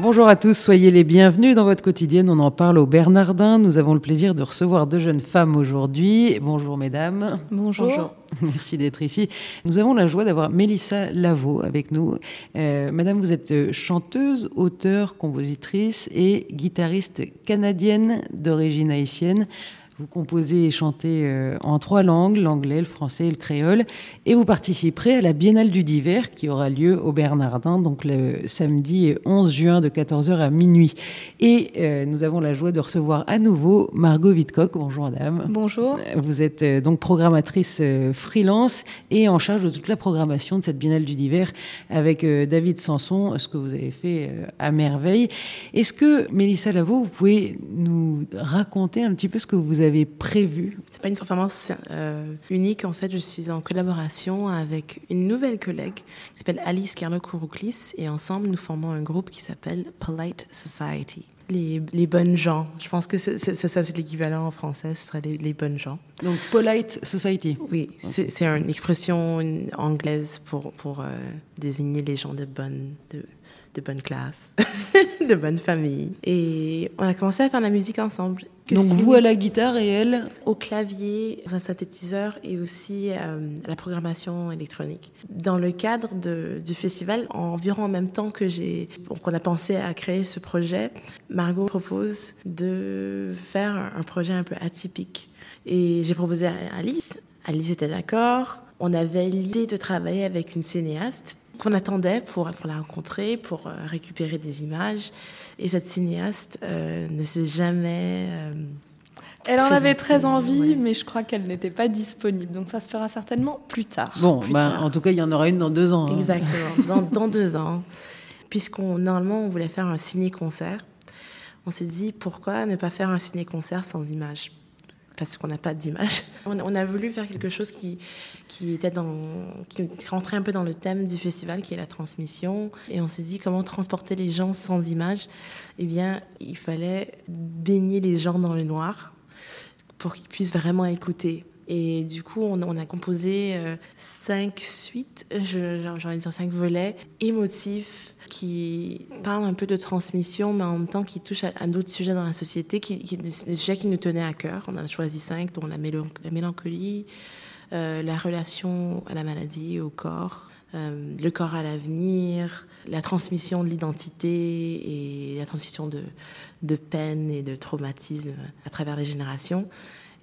Bonjour à tous, soyez les bienvenus dans votre quotidienne. On en parle au Bernardin. Nous avons le plaisir de recevoir deux jeunes femmes aujourd'hui. Bonjour mesdames. Bonjour. Merci d'être ici. Nous avons la joie d'avoir Mélissa Lavaux avec nous. Euh, madame, vous êtes chanteuse, auteure, compositrice et guitariste canadienne d'origine haïtienne. Vous composez et chantez euh, en trois langues, l'anglais, le français et le créole, et vous participerez à la Biennale du Divers qui aura lieu au Bernardin, donc le samedi 11 juin de 14h à minuit. Et euh, nous avons la joie de recevoir à nouveau Margot Vidcock. Bonjour madame. Bonjour. Vous êtes euh, donc programmatrice freelance et en charge de toute la programmation de cette Biennale du Divers avec David Sanson, ce que vous avez fait à merveille. Est-ce que, Mélissa Lavaux, vous pouvez nous raconter un petit peu ce que vous avez avez prévu C'est pas une performance euh, unique. En fait, je suis en collaboration avec une nouvelle collègue qui s'appelle Alice Carlo Kourouklis et ensemble, nous formons un groupe qui s'appelle Polite Society. Les, les, bonnes gens. Je pense que c'est, ça, c'est l'équivalent en français, ce serait les, les, bonnes gens. Donc, polite society. Oui, c'est, c'est une expression anglaise pour, pour euh, désigner les gens de bonne, de, de bonne classe, de bonne famille. Et on a commencé à faire la musique ensemble. Donc vous à la guitare et elle Au clavier, un synthétiseur et aussi euh, la programmation électronique. Dans le cadre de, du festival, environ en même temps que j'ai, qu'on a pensé à créer ce projet, Margot propose de faire un projet un peu atypique. Et j'ai proposé à Alice. Alice était d'accord. On avait l'idée de travailler avec une cinéaste qu'on attendait pour, pour, la rencontrer, pour euh, récupérer des images. Et cette cinéaste euh, ne s'est jamais... Euh, elle en avait très envie, mais je crois qu'elle n'était pas disponible. Donc ça se fera certainement plus tard. Bon, ben, en tout cas, il y en aura une dans deux ans. Hein. Exactement, dans, dans, deux ans. Puisqu'on normalement on voulait faire un ciné-concert, on s'est dit pourquoi ne pas faire un ciné-concert sans images? Parce qu'on n'a pas d'image. On, a voulu faire quelque chose qui, qui, était dans, qui rentrait un peu dans le thème du festival, qui est la transmission. Et on s'est dit comment transporter les gens sans image? Eh bien, il fallait baigner les gens dans le noir pour qu'ils puissent vraiment écouter. Et du coup, on, a composé euh, cinq suites, j'ai envie de dire cinq volets émotifs qui parlent un peu de transmission, mais en même temps qui touchent à, d'autres sujets dans la société, des, sujets qui nous tenaient à cœur. On en a choisi cinq, dont la, mélancolie, euh, la relation à la maladie, au corps, euh, le corps à l'avenir, la transmission de l'identité et la transmission de, de peine et de traumatisme à travers les générations.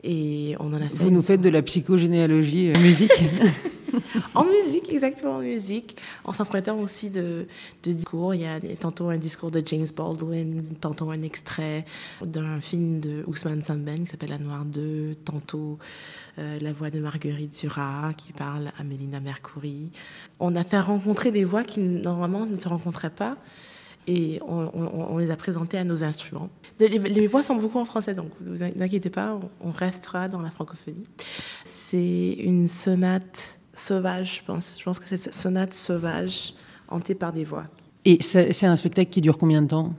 Et on en a fait. Vous nous faites de la psychogénéalogie euh, musique En musique, exactement, en musique. En s'empruntant aussi de, de, discours. Il y a tantôt un discours de James Baldwin, tantôt un extrait d'un film de Ousmane Samben qui s'appelle La Noire 2, tantôt euh, la voix de Marguerite Duras qui parle à Mélina Mercouri. On a fait rencontrer des voix qui normalement ne se rencontraient pas et on, les a présentés à nos instruments. Les, voix sont beaucoup en français, donc ne vous inquiétez pas, on restera dans la francophonie. C'est une sonate sauvage, je pense. Je pense que c'est une sonate sauvage hantée par des voix. Et c'est un spectacle qui dure combien de temps?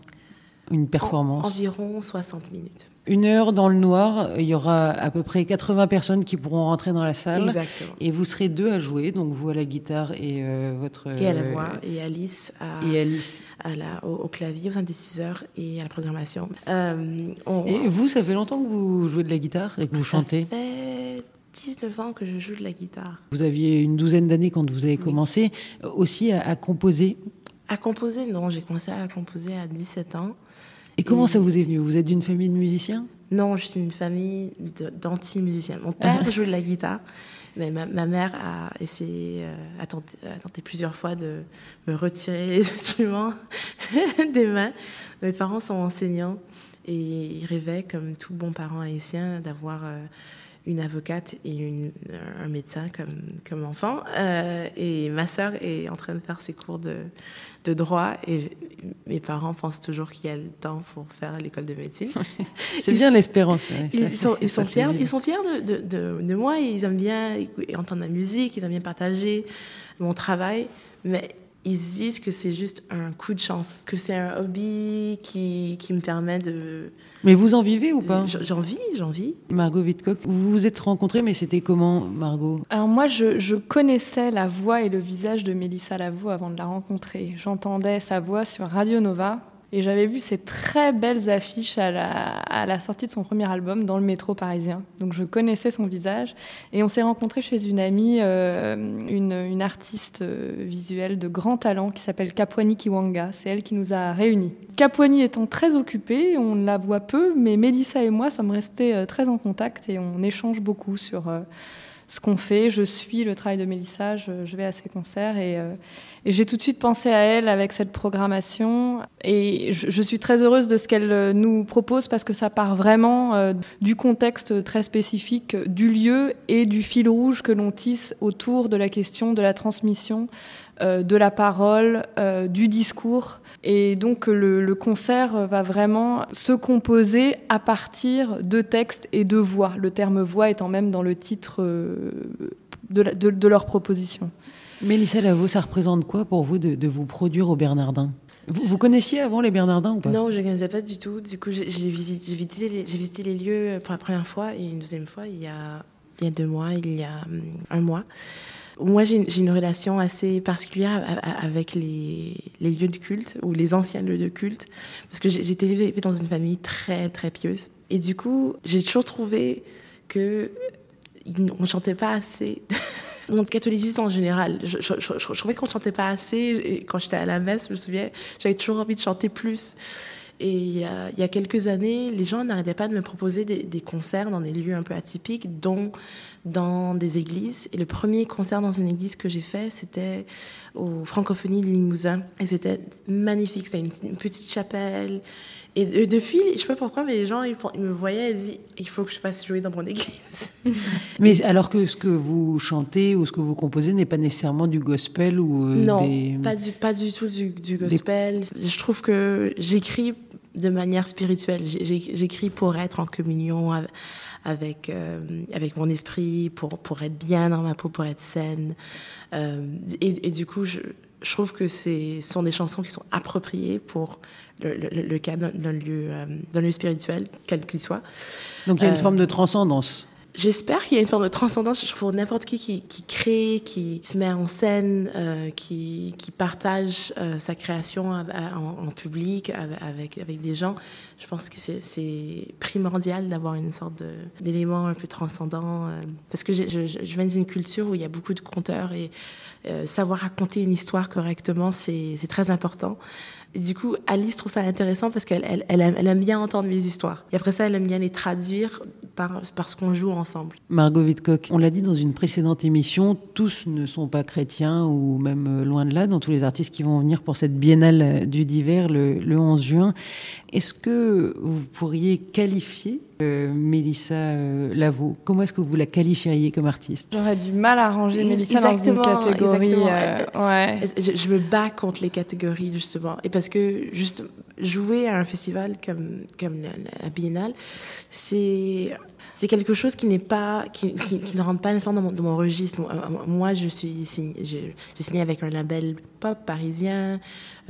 Une performance Environ 60 minutes une heure dans le noir, il y aura à peu près 80 personnes qui pourront rentrer dans la salle. Exactement. Et vous serez deux à jouer, donc vous à la guitare et euh, votre... Et à la voix, et Alice, à, et Alice. À la, au, clavier, au synthétiseur et à la programmation. Euh, et vous, ça fait longtemps que vous jouez de la guitare et que vous chantez Ça fait 19 ans que je joue de la guitare. Vous aviez une douzaine d'années quand vous avez commencé aussi à, à composer À composer, non, j'ai commencé à composer à 17 ans. Et comment ça vous est venu? Vous êtes d'une famille de musiciens? Non, je suis d'une famille d'anti-musiciens. Mon père ah. joue de la guitare, mais ma, mère a essayé, euh, a, tenté, plusieurs fois de me retirer les instruments des mains. Mes parents sont enseignants et ils rêvaient, comme tout bon parent haïtien, d'avoir euh, une avocate et une, un médecin comme, comme enfant. Euh, et ma sœur est en train de faire ses cours de, de droit et mes parents pensent toujours qu'il y a le temps pour faire l'école de médecine. C'est bien l'espérance. ils, sont, ils, sont fiers, ils sont fiers de, de, de, moi, ils aiment bien entendre la musique, ils aiment bien partager mon travail, mais ils disent que c'est juste un coup de chance, que c'est un hobby qui, qui me permet de... Mais vous en vivez ou pas? J'en vis, j'en vis. Margot Wittcock, vous vous êtes rencontrés, mais c'était comment, Margot? Alors moi, je, je, connaissais la voix et le visage de Mélissa Lavo avant de la rencontrer. J'entendais sa voix sur Radio Nova, et j'avais vu ces très belles affiches à la, sortie de son premier album dans le métro parisien. Donc je connaissais son visage. Et on s'est rencontrés chez une amie, euh, une, une, artiste euh, visuelle de grand talent qui s'appelle Kapwani Kiwanga. C'est elle qui nous a réunis. Kapwani étant très occupée, on la voit peu, mais Mélissa et moi sommes restés euh, très en contact et on échange beaucoup sur ce qu'on fait. Je suis le travail de Mélissa, je, vais à ses concerts et, euh, et j'ai tout de suite pensé à elle avec cette programmation. Et je, suis très heureuse de ce qu'elle nous propose parce que ça part vraiment euh, du contexte très spécifique du lieu et du fil rouge que l'on tisse autour de la question de la transmission euh, de la parole, euh, du discours. Et donc le, le, concert va vraiment se composer à partir de textes et de voix, le terme voix étant même dans le titre euh, de, la, de, de, leur proposition. Mélissa Lavaux, ça représente quoi pour vous de, de vous produire au Bernardin? Vous, vous, connaissiez avant les Bernardins ou pas? Non, je ne connaissais pas du tout. Du coup, j'ai visité, visité, les, visité les lieux pour la première fois et une deuxième fois il y a, il y a deux mois, il y a un mois. Moi, j'ai une relation assez particulière avec les, lieux de culte ou les anciens lieux de culte parce que j'ai été élevée dans une famille très, très pieuse. Et du coup, j'ai toujours trouvé que on chantait pas assez. Le catholicisme en général, je, trouvais qu'on chantait pas assez. Quand j'étais à la messe, je me souviens, j'avais toujours envie de chanter plus. Et il y, a, quelques années, les gens n'arrêtaient pas de me proposer des, concerts dans des lieux un peu atypiques, dont dans des églises. Et le premier concert dans une église que j'ai fait, c'était aux Francophonies de Limousin. Et c'était magnifique. C'était une, petite chapelle. Et, et, depuis, je sais pas pourquoi, mais les gens, ils, ils me voyaient et disaient il faut que je fasse jouer dans mon église. mais alors que ce que vous chantez ou ce que vous composez n'est pas nécessairement du gospel ou euh, non, des... pas du pas du tout du, du gospel. Des... Je trouve que j'écris de manière spirituelle. J'écris pour être en communion avec, euh, avec mon esprit, pour, pour être bien dans ma peau, pour être saine. Euh, et, et, du coup, je, je trouve que ce sont des chansons qui sont appropriées pour le, le, le cas d'un lieu, euh, lieu spirituel, quel qu'il soit. Donc il y a une forme de transcendance. J'espère qu'il y a une forme de transcendance pour n'importe qui, qui qui crée, qui se met en scène, euh, qui, qui partage euh, sa création en, en, public avec, avec des gens. Je pense que c'est primordial d'avoir une sorte d'élément un peu transcendant. Euh, parce que je, viens d'une culture où il y a beaucoup de conteurs et euh, savoir raconter une histoire correctement, c'est très important. Du coup, Alice trouve ça intéressant parce qu'elle elle, elle, elle, aime bien entendre mes histoires. Et après ça, elle aime bien les traduire par, ce qu'on joue ensemble. Margot Wittcock, on l'a dit dans une précédente émission, tous ne sont pas chrétiens ou même loin de là, dans tous les artistes qui vont venir pour cette biennale du divers le, le 11 juin. Est-ce que vous pourriez qualifier euh, Mélissa euh, Lavaux? Comment est-ce que vous la qualifieriez comme artiste? J'aurais du mal à ranger Mélissa dans une catégorie. Euh, ouais. je, je, me bats contre les catégories, justement. Et parce que, juste, jouer à un festival comme, comme la, la Biennale, c'est c'est quelque chose qui n'est pas qui, ne rentre pas nécessairement dans mon, registre. Moi, je suis j'ai signé avec un label pop parisien.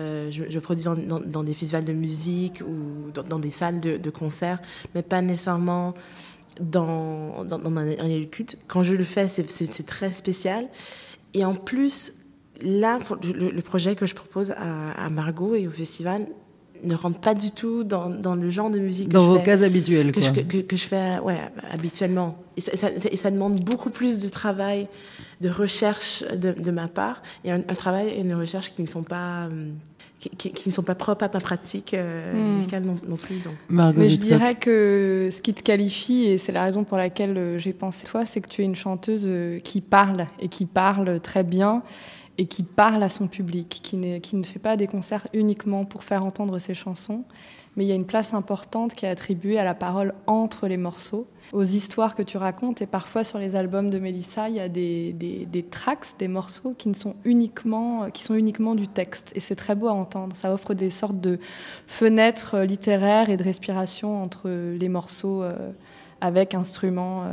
Euh, je, produis dans, des festivals de musique ou dans, des salles de, de, concert, mais pas nécessairement dans un, un culte. Quand je le fais, c'est très spécial. Et en plus, là, le, projet que je propose à Margot et au festival ne rentre pas du tout dans, dans le genre de musique dans que vos je fais, cases habituelles que, quoi. Je, que, que, je fais ouais, habituellement et ça, ça, et ça, demande beaucoup plus de travail de recherche de, de ma part et un, un, travail et une recherche qui ne sont pas qui, qui, qui ne sont pas propres à ma pratique euh, mmh. musicale non, non, plus donc. Margot mais je dirais que ce qui te qualifie et c'est la raison pour laquelle euh, j'ai pensé toi c'est que tu es une chanteuse euh, qui parle et qui parle très bien et qui parle à son public, qui, qui, ne fait pas des concerts uniquement pour faire entendre ses chansons, mais il y a une place importante qui est attribuée à la parole entre les morceaux, aux histoires que tu racontes, et parfois sur les albums de Mélissa, il y a des, des, des tracks, des morceaux qui, ne sont uniquement, qui sont uniquement du texte, et c'est très beau à entendre, ça offre des sortes de fenêtres littéraires et de respiration entre les morceaux. Euh, avec instruments.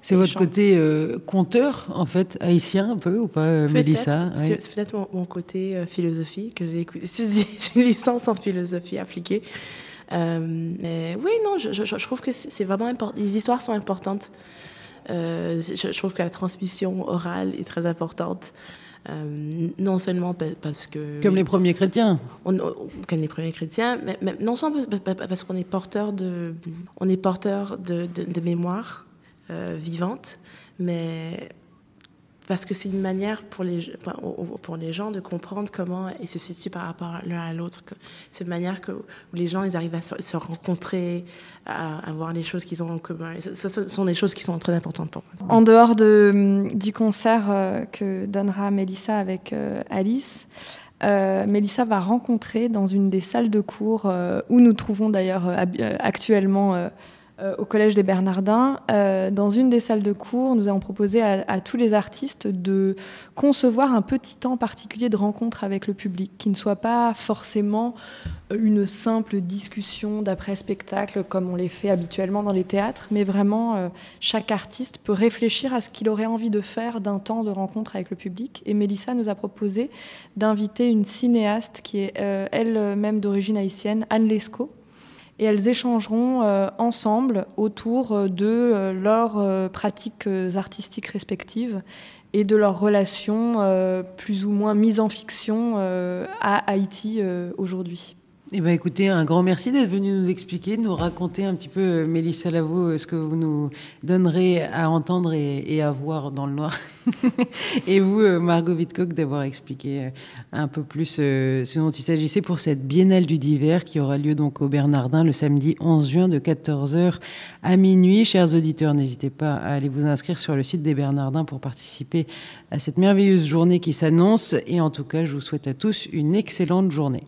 C'est votre côté conteur, en fait, haïtien un peu, ou pas, Mélissa? C'est peut-être mon, côté philosophie, que j'ai une licence en philosophie appliquée. mais oui, non, je, je trouve que c'est vraiment important. Les histoires sont importantes. Euh, je, trouve que la transmission orale est très importante. Euh, non seulement parce que... Comme les premiers chrétiens. On, comme les premiers chrétiens, mais, non seulement parce qu'on est porteur de, on est porteur de, de, mémoire euh, vivante, mais parce que c'est une manière pour les, pour les gens de comprendre comment ils se situent par rapport l'un à l'autre. C'est une manière que, où les gens ils arrivent à se, rencontrer, à, voir les choses qu'ils ont en commun. ce sont des choses qui sont très importantes pour moi. En dehors de, du concert euh, que donnera Mélissa avec euh, Alice, euh, Mélissa va rencontrer dans une des salles de cours où nous trouvons d'ailleurs actuellement euh, au Collège des Bernardins. Euh, dans une des salles de cours, nous avons proposé à, tous les artistes de concevoir un petit temps particulier de rencontre avec le public, qui ne soit pas forcément une simple discussion d'après-spectacle comme on les fait habituellement dans les théâtres, mais vraiment euh, chaque artiste peut réfléchir à ce qu'il aurait envie de faire d'un temps de rencontre avec le public. Et Mélissa nous a proposé d'inviter une cinéaste qui est elle-même d'origine haïtienne, Anne Lescaut, et elles échangeront euh, ensemble autour euh, de euh, leurs pratiques artistiques respectives et de leurs relations plus ou moins mises en fiction à Haïti aujourd'hui. Eh ben, écoutez, un grand merci d'être venu nous expliquer, nous raconter un petit peu, euh, Mélissa Lavaux, euh, ce que vous nous donnerez à entendre et, à voir dans le noir. et vous, euh, Margot Wittkock, d'avoir expliqué un peu plus ce dont il s'agissait pour cette biennale du divers qui aura lieu donc au Bernardin le samedi 11 juin de 14h à minuit. Chers auditeurs, n'hésitez pas à aller vous inscrire sur le site des Bernardins pour participer à cette merveilleuse journée qui s'annonce. Et en tout cas, je vous souhaite à tous une excellente journée.